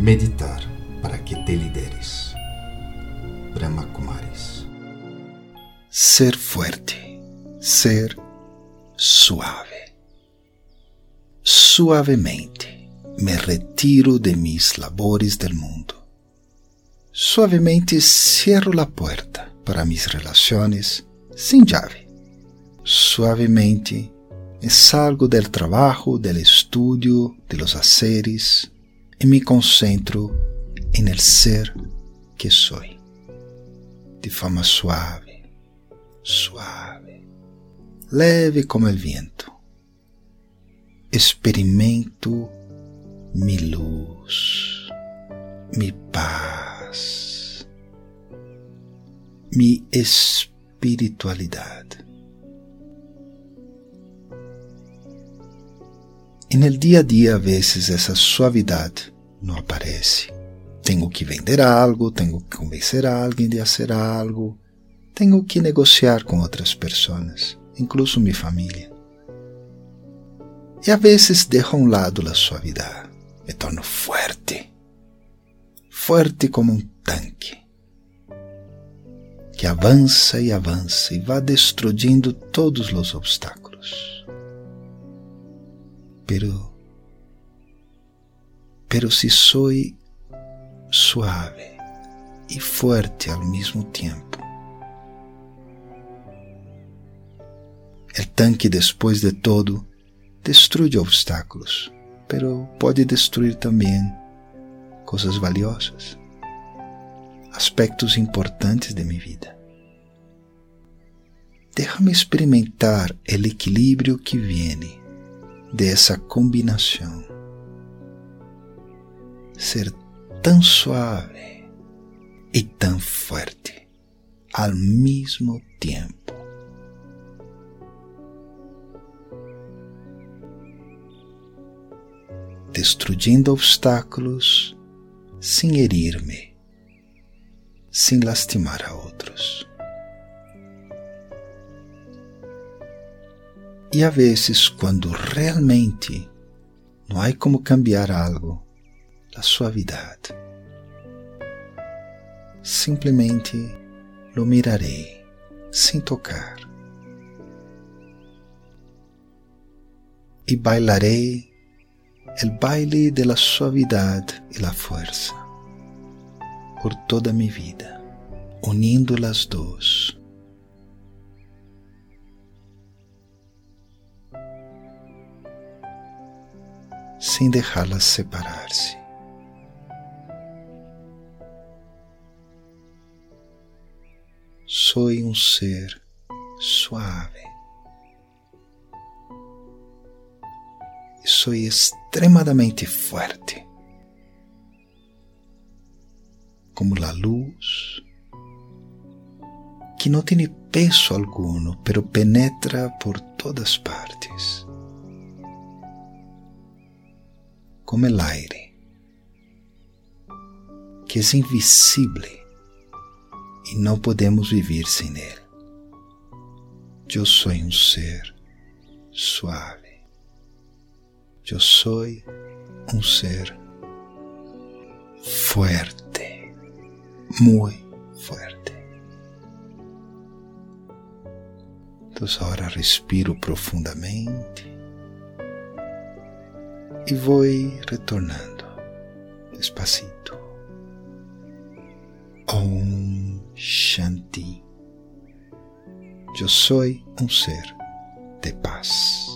Meditar para que te lideres. Brahma Kumaris. Ser fuerte, ser suave. Suavemente me retiro de mis labores del mundo. Suavemente cierro la puerta para mis relaciones sin llave. Suavemente me salgo del trabajo, del estudio, de los haceres y me concentro en el ser que soy. De forma suave, suave, leve como el viento. Experimento mi luz, mi paz, mi espiritualidad. En el día a día a veces essa suavidade não aparece. Tenho que vender algo, tenho que convencer alguém de fazer algo, tenho que negociar com outras pessoas, incluso minha família. E a vezes deixo a um lado a suavidade. Me torno forte, forte como um tanque, que avança e avança e vai destruindo todos os obstáculos. Pero, pero si soy suave y fuerte al mismo tiempo, el tanque después de todo destruye obstáculos, pero pode destruir também coisas valiosas, aspectos importantes de minha vida. Déjame experimentar o equilíbrio que viene dessa combinação. Ser tão suave e tão forte ao mesmo tempo. Destruindo obstáculos sem herir-me, sem lastimar a outros. E a vezes, quando realmente não há como cambiar algo, a suavidade. Simplesmente lo mirarei sem tocar. E bailarei el baile de la e la fuerza por toda mi vida, unindo las dos. Sem deixá-las separar-se. Sou um ser suave. E extremadamente forte. Como a luz que não tem peso alguno, pero penetra por todas partes. Como el aire, que é invisível e não podemos viver sem ele. Eu sou um ser suave. Eu sou um ser fuerte, muito fuerte. Então agora respiro profundamente e vou retornando despacito. Om Shanti. Eu sou um ser de paz.